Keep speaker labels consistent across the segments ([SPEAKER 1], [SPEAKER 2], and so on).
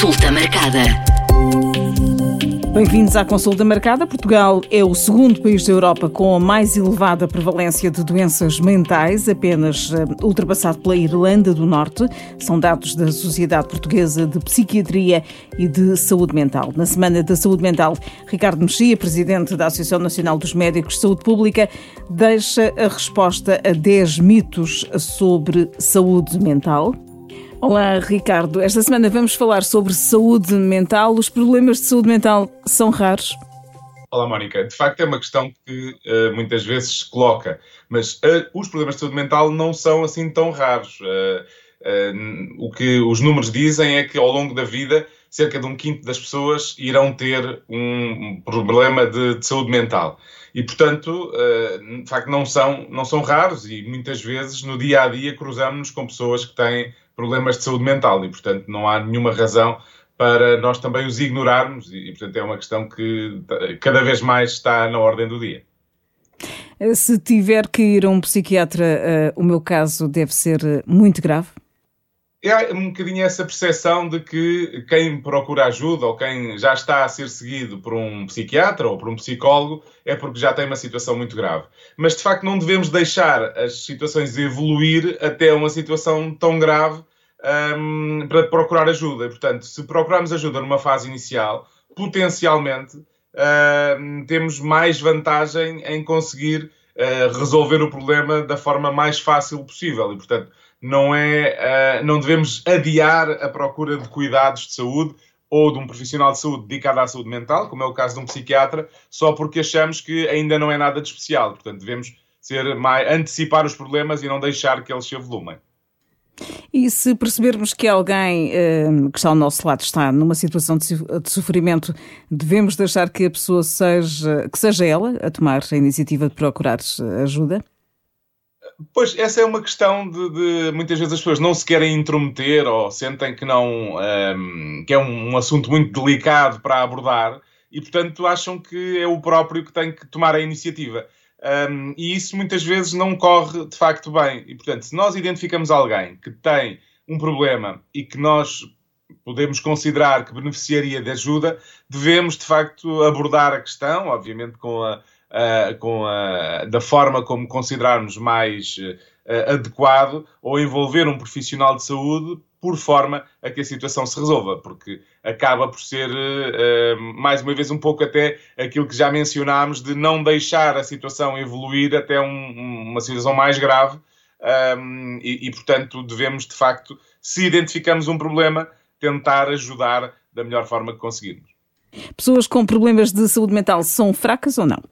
[SPEAKER 1] Consulta marcada.
[SPEAKER 2] Bem-vindos à consulta marcada. Portugal é o segundo país da Europa com a mais elevada prevalência de doenças mentais, apenas uh, ultrapassado pela Irlanda do Norte. São dados da Sociedade Portuguesa de Psiquiatria e de Saúde Mental. Na Semana da Saúde Mental, Ricardo Mexia, presidente da Associação Nacional dos Médicos de Saúde Pública, deixa a resposta a 10 mitos sobre saúde mental. Olá, Ricardo. Esta semana vamos falar sobre saúde mental. Os problemas de saúde mental são raros?
[SPEAKER 3] Olá, Mónica. De facto, é uma questão que uh, muitas vezes se coloca, mas uh, os problemas de saúde mental não são assim tão raros. Uh, o que os números dizem é que ao longo da vida, cerca de um quinto das pessoas irão ter um problema de, de saúde mental. E, portanto, de facto, não são, não ssão raros e muitas vezes no dia a dia cruzamos-nos com pessoas que têm problemas de saúde mental e, portanto, não há nenhuma razão para nós também os ignorarmos e, portanto, é uma questão que cada vez mais está na ordem do dia.
[SPEAKER 2] Se tiver que ir a um psiquiatra, uh, o meu caso deve ser muito grave?
[SPEAKER 3] É um bocadinho essa percepção de que quem procura ajuda ou quem já está a ser seguido por um psiquiatra ou por um psicólogo é porque já tem uma situação muito grave. Mas de facto não devemos deixar as situações evoluir até uma situação tão grave um, para procurar ajuda. Portanto, se procurarmos ajuda numa fase inicial, potencialmente uh, temos mais vantagem em conseguir uh, resolver o problema da forma mais fácil possível. E, portanto, não, é, uh, não devemos adiar a procura de cuidados de saúde ou de um profissional de saúde dedicado à saúde mental, como é o caso de um psiquiatra, só porque achamos que ainda não é nada de especial. Portanto, devemos ser mais, antecipar os problemas e não deixar que eles se avolumem.
[SPEAKER 2] E se percebermos que alguém uh, que está ao nosso lado está numa situação de, sofrimento, devemos deixar que a pessoa seja, que seja ela a tomar a iniciativa de procurar ajuda?
[SPEAKER 3] Pois, essa é uma questão de, de, muitas vezes as pessoas não se querem intrometer ou sentem que não um, ehm, que é um, um assunto muito delicado para abordar e, portanto, acham que é o próprio que tem que tomar a iniciativa. Um, e isso muitas vezes não corre de facto bem. E, portanto, se nós identificamos alguém que tem um problema e que nós podemos considerar que beneficiaria de ajuda, devemos de facto abordar a questão, obviamente com a, a com a, da forma como considerarmos mais uh, adequado, ou envolver um profissional de saúde por forma a que a situação se resolva, porque acaba por ser, uh, mais uma vez, um pouco até aquilo que já mencionámos, de não deixar a situação evoluir até um, uma situação mais grave um, e, e, portanto, devemos, de facto, se identificamos um problema, tentar ajudar da melhor forma que conseguirmos.
[SPEAKER 2] Pessoas com problemas de saúde mental são fracas ou não?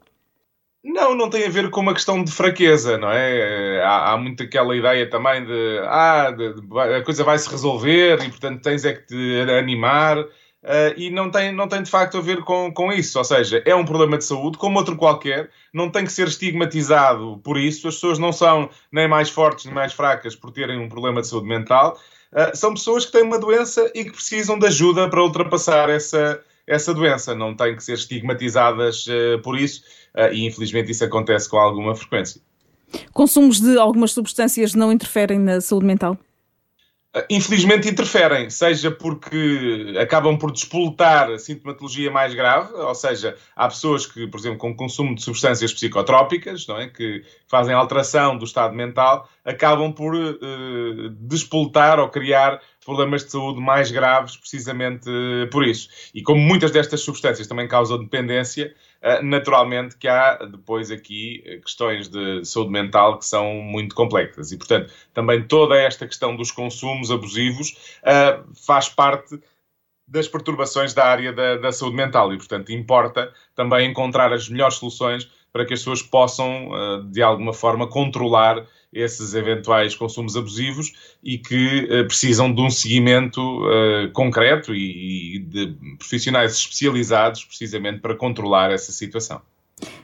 [SPEAKER 3] Não, não tem a ver com uma questão de fraqueza, não é? Há, há muito aquela ideia também de ah, de, de, a coisa vai se resolver e portanto tens é que te animar. Uh, e não tem, não tem de facto a ver com, com isso. Ou seja, é um problema de saúde, como outro qualquer, não tem que ser estigmatizado por isso. As pessoas não são nem mais fortes nem mais fracas por terem um problema de saúde mental. Uh, são pessoas que têm uma doença e que precisam de ajuda para ultrapassar essa, essa doença. Não têm que ser estigmatizadas uh, por isso uh, e infelizmente isso acontece com alguma frequência.
[SPEAKER 2] Consumos de algumas substâncias não interferem na saúde mental?
[SPEAKER 3] Ah, infelizmente interferem, seja porque acabam por despoletar a sintomatologia mais grave, ou seja, há pessoas que, por exemplo, com consumo de substâncias psicotrópicas, não é, que fazem alteração do estado mental, acabam por uh, despoletar ou criar problemas de saúde mais graves precisamente por isso. E como muitas destas substâncias também causam dependência, eh, naturalmente que há depois aqui eh, questões de saúde mental que são muito complexas. E, portanto, também toda esta questão dos consumos abusivos faz parte das perturbações da área da, da, saúde mental e, portanto, importa também encontrar as melhores soluções para que as pessoas possam, de alguma forma, controlar esses eventuais consumos abusivos e que uh, precisam de um seguimento uh, concreto e, e, de profissionais especializados precisamente para controlar essa situação.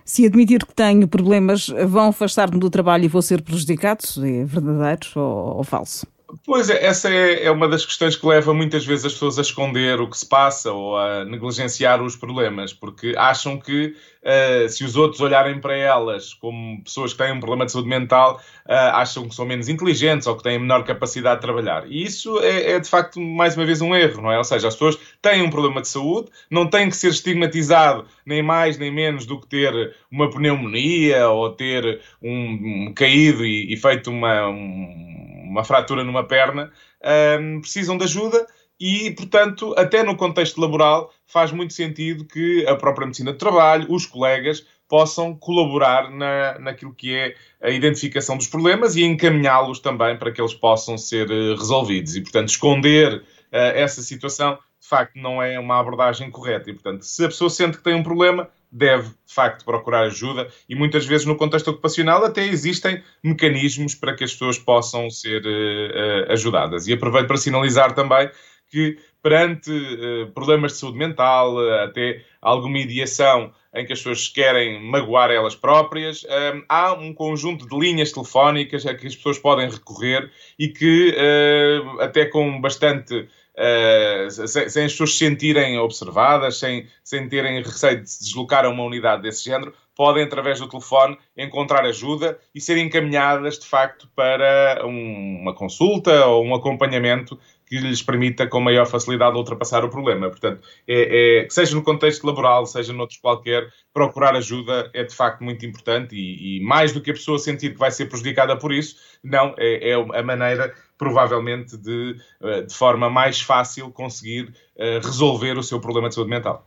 [SPEAKER 2] Se admitir que tenho problemas, vão afastar-me do trabalho e vou ser prejudicado? É verdadeiro ou, ou falso?
[SPEAKER 3] Pois é, essa é, é, uma das questões que leva muitas vezes as pessoas a esconder o que se passa ou a negligenciar os problemas, porque acham que uh, se os outros olharem para elas como pessoas que têm um problema de saúde mental, uh, acham que são menos inteligentes ou que têm menor capacidade de trabalhar. E isso é, é, de facto, mais uma vez, um erro, não é? Ou seja, as pessoas têm um problema de saúde, não têm que ser estigmatizado nem mais nem menos do que ter uma pneumonia ou ter um, um caído e, e feito uma, um, uma fratura numa perna. Um, precisam de ajuda e, portanto, até no contexto laboral, faz muito sentido que a própria medicina de trabalho, os colegas, possam colaborar na, naquilo que é a identificação dos problemas e encaminhá-los também para que eles possam ser eh, resolvidos. E, portanto, esconder uh, essa situação, de facto, não é uma abordagem correta. E, portanto, se a pessoa sente que tem um problema, deve, de facto, procurar ajuda e muitas vezes no contexto ocupacional até existem mecanismos para que as pessoas possam ser uh, ajudadas. E aproveito para sinalizar também que perante uh, problemas de saúde mental, uh, até alguma ideação em que as pessoas querem magoar elas próprias, um, há um conjunto de linhas telefónicas a que as pessoas podem recorrer e que, uh, até com bastante. Sem, sem, as pessoas se sentirem observadas, sem, sem terem receio de se deslocar a uma unidade desse género, podem, através do telefone, encontrar ajuda e ser encaminhadas, de facto, para um, uma consulta ou um acompanhamento que lhes permita com maior facilidade ultrapassar o problema. Portanto, é, é, seja no contexto laboral, seja noutros qualquer, procurar ajuda é de facto muito importante e, e, mais do que a pessoa sentir que vai ser prejudicada por isso, não, é, é a maneira provavelmente de, eh, de forma mais fácil conseguir uh, resolver o seu problema de saúde mental.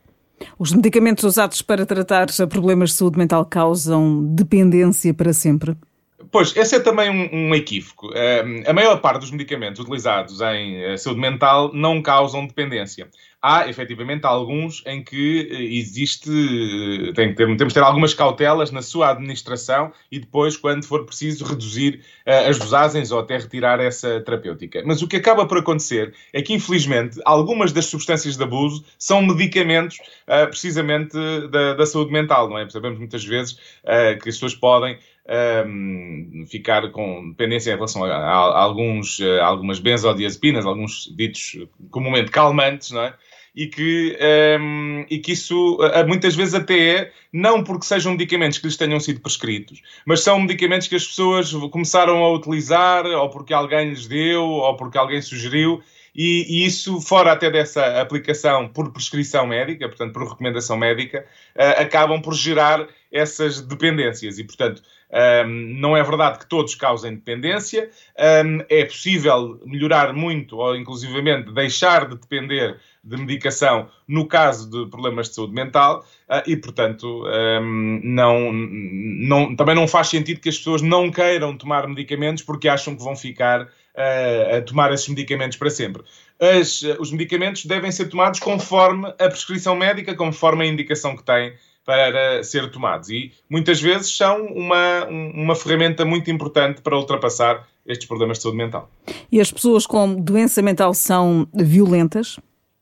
[SPEAKER 2] Os medicamentos usados para tratar problemas de saúde mental causam dependência para sempre?
[SPEAKER 3] Pois, esse é também um, um equívoco. Uh, a maior parte dos medicamentos utilizados em uh, saúde mental não causam dependência. Há, efetivamente, alguns em que uh, existe, eh, tem, tem, temos de ter algumas cautelas na sua administração e depois, quando for preciso, reduzir as dosagens ou até retirar essa terapêutica. Mas o que acaba por acontecer é que, infelizmente, algumas das substâncias de abuso são medicamentos precisamente da, da, saúde mental, não é? Sabemos muitas vezes que as pessoas podem um, ficar com dependência em relação a, a, a alguns, algumas benzodiazepinas, alguns ditos comumente calmantes, não é? E que, um, e que isso muitas vezes até é, não porque sejam medicamentos que lhes tenham sido prescritos, mas são medicamentos que as pessoas começaram a utilizar, ou porque alguém lhes deu, ou porque alguém sugeriu, e, e, isso, fora até dessa aplicação por prescrição médica, portanto, por recomendação médica, uh, acabam por gerar essas dependências. E, portanto, um, não é verdade que todos causem dependência. Um, é possível melhorar muito, ou inclusivamente deixar de depender de medicação no caso de problemas de saúde mental uh, e, portanto, não, não, também não faz sentido que as pessoas não queiram tomar medicamentos porque acham que vão ficar uh, a tomar esses medicamentos para sempre. As, os medicamentos devem ser tomados conforme a prescrição médica, conforme a indicação que têm para ser tomados. E muitas vezes são uma, uma ferramenta muito importante para ultrapassar estes problemas de saúde mental.
[SPEAKER 2] E as pessoas com doença mental são violentas?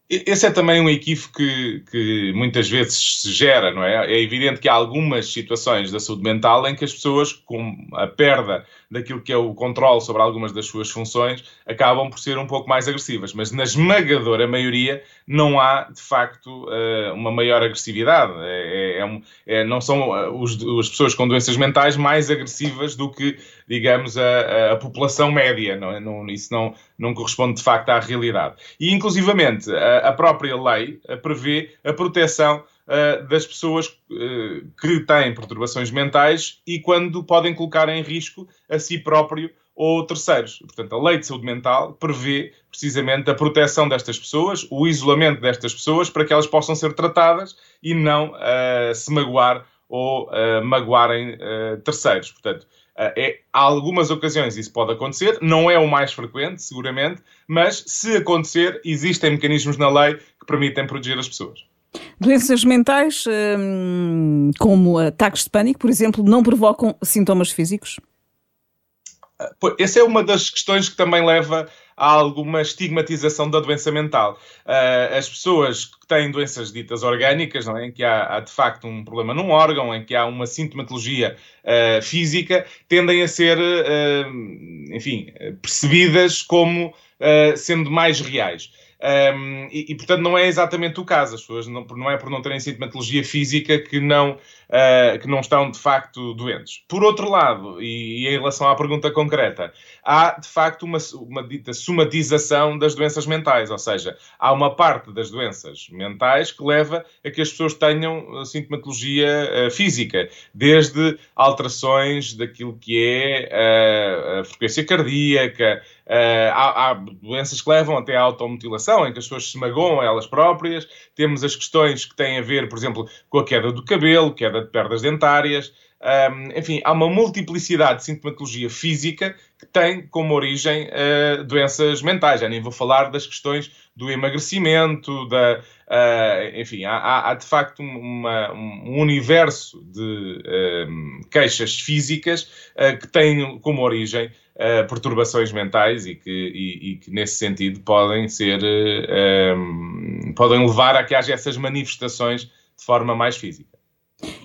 [SPEAKER 3] Esse é também um equívoco que, que, muitas vezes se gera, não é? É evidente que há algumas situações da saúde mental em que as pessoas, com a perda daquilo que é o controle sobre algumas das suas funções, acabam por ser um pouco mais agressivas. Mas na esmagadora maioria não há, de facto, eh, uma maior agressividade. É, é, é, não são eh, os, as pessoas com doenças mentais mais agressivas do que, digamos, a, a população média. Não é? não, isso não, não corresponde, de facto, à realidade. E, inclusivamente, a, a própria lei prevê a proteção uh, das pessoas uh, que têm perturbações mentais e quando podem colocar em risco a si próprio ou terceiros. Portanto, a lei de saúde mental prevê precisamente a proteção destas pessoas, o isolamento destas pessoas, para que elas possam ser tratadas e não uh, se magoar ou uh, magoarem uh, terceiros. Portanto, é, há algumas ocasiões isso pode acontecer, não é o mais frequente, seguramente, mas se acontecer, existem mecanismos na lei que permitem proteger as pessoas.
[SPEAKER 2] Doenças mentais, hum, como ataques de pânico, por exemplo, não provocam sintomas físicos?
[SPEAKER 3] Ah, essa é uma das questões que também leva a alguma estigmatização da doença mental. Uh, as pessoas que têm doenças ditas orgânicas, não é? em que há, há, de facto um problema num órgão, em que há uma sintomatologia uh, física, tendem a ser, uh, enfim, percebidas como sendo mais reais. Um, e, e, portanto, não é exatamente o caso. As pessoas não, não é por não terem sintomatologia física que não, uh, que não estão de facto doentes. Por outro lado, e, e, em relação à pergunta concreta, há de facto uma, uma dita somatização das doenças mentais, ou seja, há uma parte das doenças mentais que leva a que as pessoas tenham sintomatologia uh, física, desde alterações daquilo que é uh, a frequência cardíaca, Uh, há, há, doenças que levam até à automutilação, em que as pessoas se magoam elas próprias. Temos as questões que têm a ver, por exemplo, com a queda do cabelo, queda de perdas dentárias. Um, enfim, há uma multiplicidade de sintomatologia física que tem como origem uh, doenças mentais. Já nem vou falar das questões do emagrecimento, da, uh, enfim, há, há, de facto uma, um universo de um, queixas físicas uh, que têm como origem perturbações mentais e que, e, e, que, nesse sentido, podem ser, podem levar a que haja essas manifestações de forma mais física.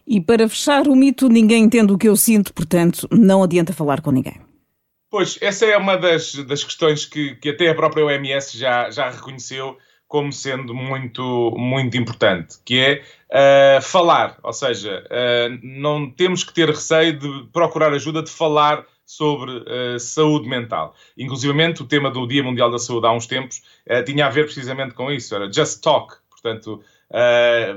[SPEAKER 2] E para fechar o mito, ninguém entende o que eu sinto, portanto, não adianta falar com ninguém.
[SPEAKER 3] Pois, essa é uma das, das questões que, que até a própria OMS já, já reconheceu como sendo muito, muito importante, que é uh, falar, ou seja, uh, não temos que ter receio de procurar ajuda, de falar sobre uh, saúde mental. Inclusive, o tema do Dia Mundial da Saúde há uns tempos tinha a ver precisamente com isso, era just talk, portanto,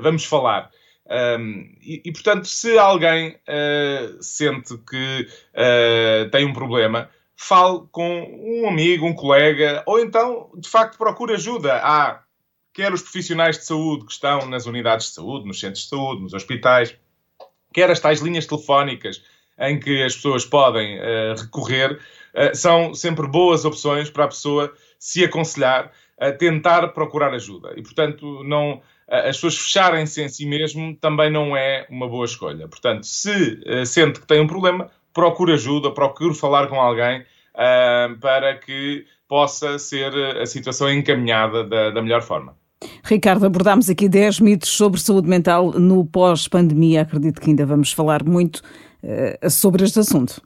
[SPEAKER 3] vamos falar. Um, e, e, portanto, se alguém uh, sente que uh, tem um problema, fale com um amigo, um colega, ou então, de facto, procure ajuda. Há quer os profissionais de saúde que estão nas unidades de saúde, nos centros de saúde, nos hospitais, quer as tais linhas telefónicas em que as pessoas podem uh, recorrer, são sempre boas opções para a pessoa se aconselhar a tentar procurar ajuda. E, portanto, não as pessoas fecharem-se em si mesmo também não é uma boa escolha. Portanto, se uh, sente que tem um problema, procure ajuda, procure falar com alguém uh, para que possa ser eh, a situação encaminhada da, da melhor forma.
[SPEAKER 2] Ricardo, abordámos aqui 10 mitos sobre saúde mental no pós-pandemia. Acredito que ainda vamos falar muito uh, sobre este assunto.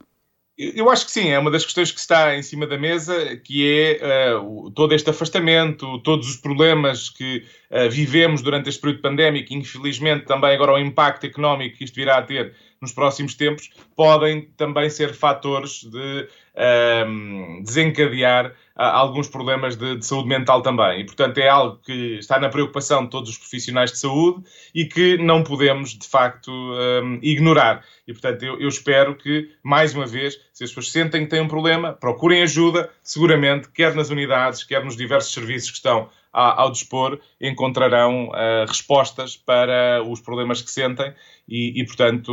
[SPEAKER 3] Eu acho que sim, é uma das questões que está em cima da mesa, que é uh, todo este afastamento, todos os problemas que uh, vivemos durante este período pandémico, infelizmente também agora o impacto económico que isto virá a ter nos próximos tempos, podem também ser fatores de uh, desencadear alguns problemas de, de, saúde mental também. E, portanto, é algo que está na preocupação de todos os profissionais de saúde e que não podemos, de facto, um, ignorar. E, portanto, eu, eu, espero que, mais uma vez, se as pessoas sentem que têm um problema, procurem ajuda, seguramente, quer nas unidades, quer nos diversos serviços que estão ao dispor, encontrarão uh, respostas para os problemas que sentem e, e portanto,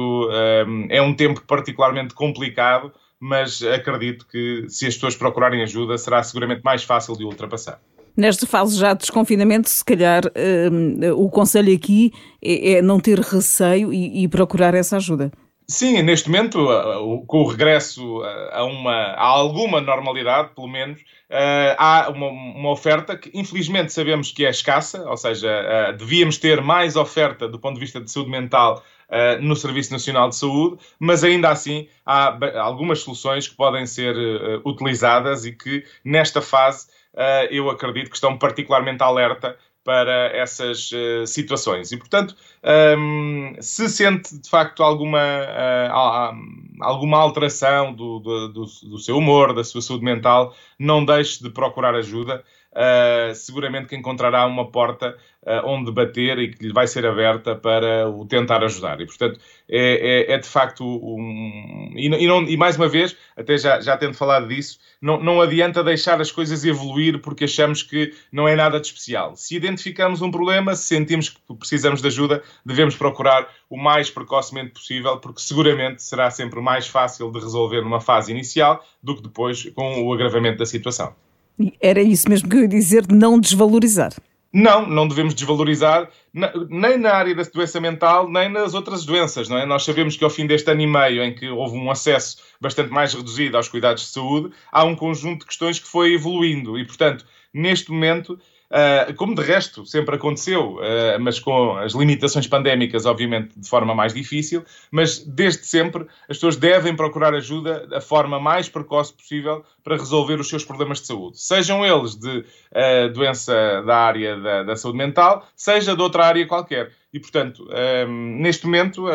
[SPEAKER 3] um, é um tempo particularmente complicado mas acredito que se as pessoas procurarem ajuda, será seguramente mais fácil de ultrapassar.
[SPEAKER 2] Nesta fase já de desconfinamento, se calhar uh, o conselho aqui é, é, não ter receio e, e, procurar essa ajuda.
[SPEAKER 3] Sim, neste momento, com o regresso a, uma, a alguma normalidade, pelo menos, há uma, uma, oferta que infelizmente sabemos que é escassa, ou seja, devíamos ter mais oferta do ponto de vista de saúde mental uh, no Serviço Nacional de Saúde, mas ainda assim há algumas soluções que podem ser uh, utilizadas e que nesta fase uh, eu acredito que estão particularmente alerta para essas situações. E, portanto, um, ehm, se sente de facto alguma, alguma alteração do, do, do, seu humor, da sua saúde mental, não deixe de procurar ajuda uh, seguramente que encontrará uma porta uh, onde bater e que lhe vai ser aberta para o tentar ajudar. E, portanto, é, é, é de facto um. E, e, não, e, mais uma vez, até já, já tendo falado disso, não, não adianta deixar as coisas evoluir porque achamos que não é nada de especial. Se identificamos um problema, se sentimos que precisamos de ajuda, devemos procurar o mais precocemente possível, porque seguramente será sempre mais fácil de resolver numa fase inicial do que depois com o agravamento da situação.
[SPEAKER 2] Era isso mesmo que eu ia dizer, não desvalorizar.
[SPEAKER 3] Não, não devemos desvalorizar, nem na área da doença mental, nem nas outras doenças. Não é? Nós sabemos que ao fim deste ano e meio, em que houve um acesso bastante mais reduzido aos cuidados de saúde, há um conjunto de questões que foi evoluindo e, portanto, neste momento Uh, como de resto sempre aconteceu, uh, mas com as limitações pandémicas, obviamente, de forma mais difícil, mas desde sempre as pessoas devem procurar ajuda da forma mais precoce possível para resolver os seus problemas de saúde, sejam eles de uh, doença da área da, da, saúde mental, seja de outra área qualquer. E, portanto, neste momento,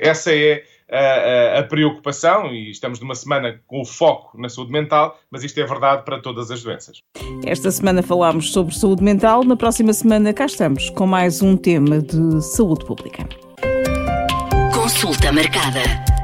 [SPEAKER 3] essa é a, a, preocupação, e estamos numa semana com o foco na saúde mental, mas isto é verdade para todas as doenças.
[SPEAKER 2] Esta semana falámos sobre saúde mental, na próxima semana cá estamos com mais um tema de saúde pública. Consulta marcada.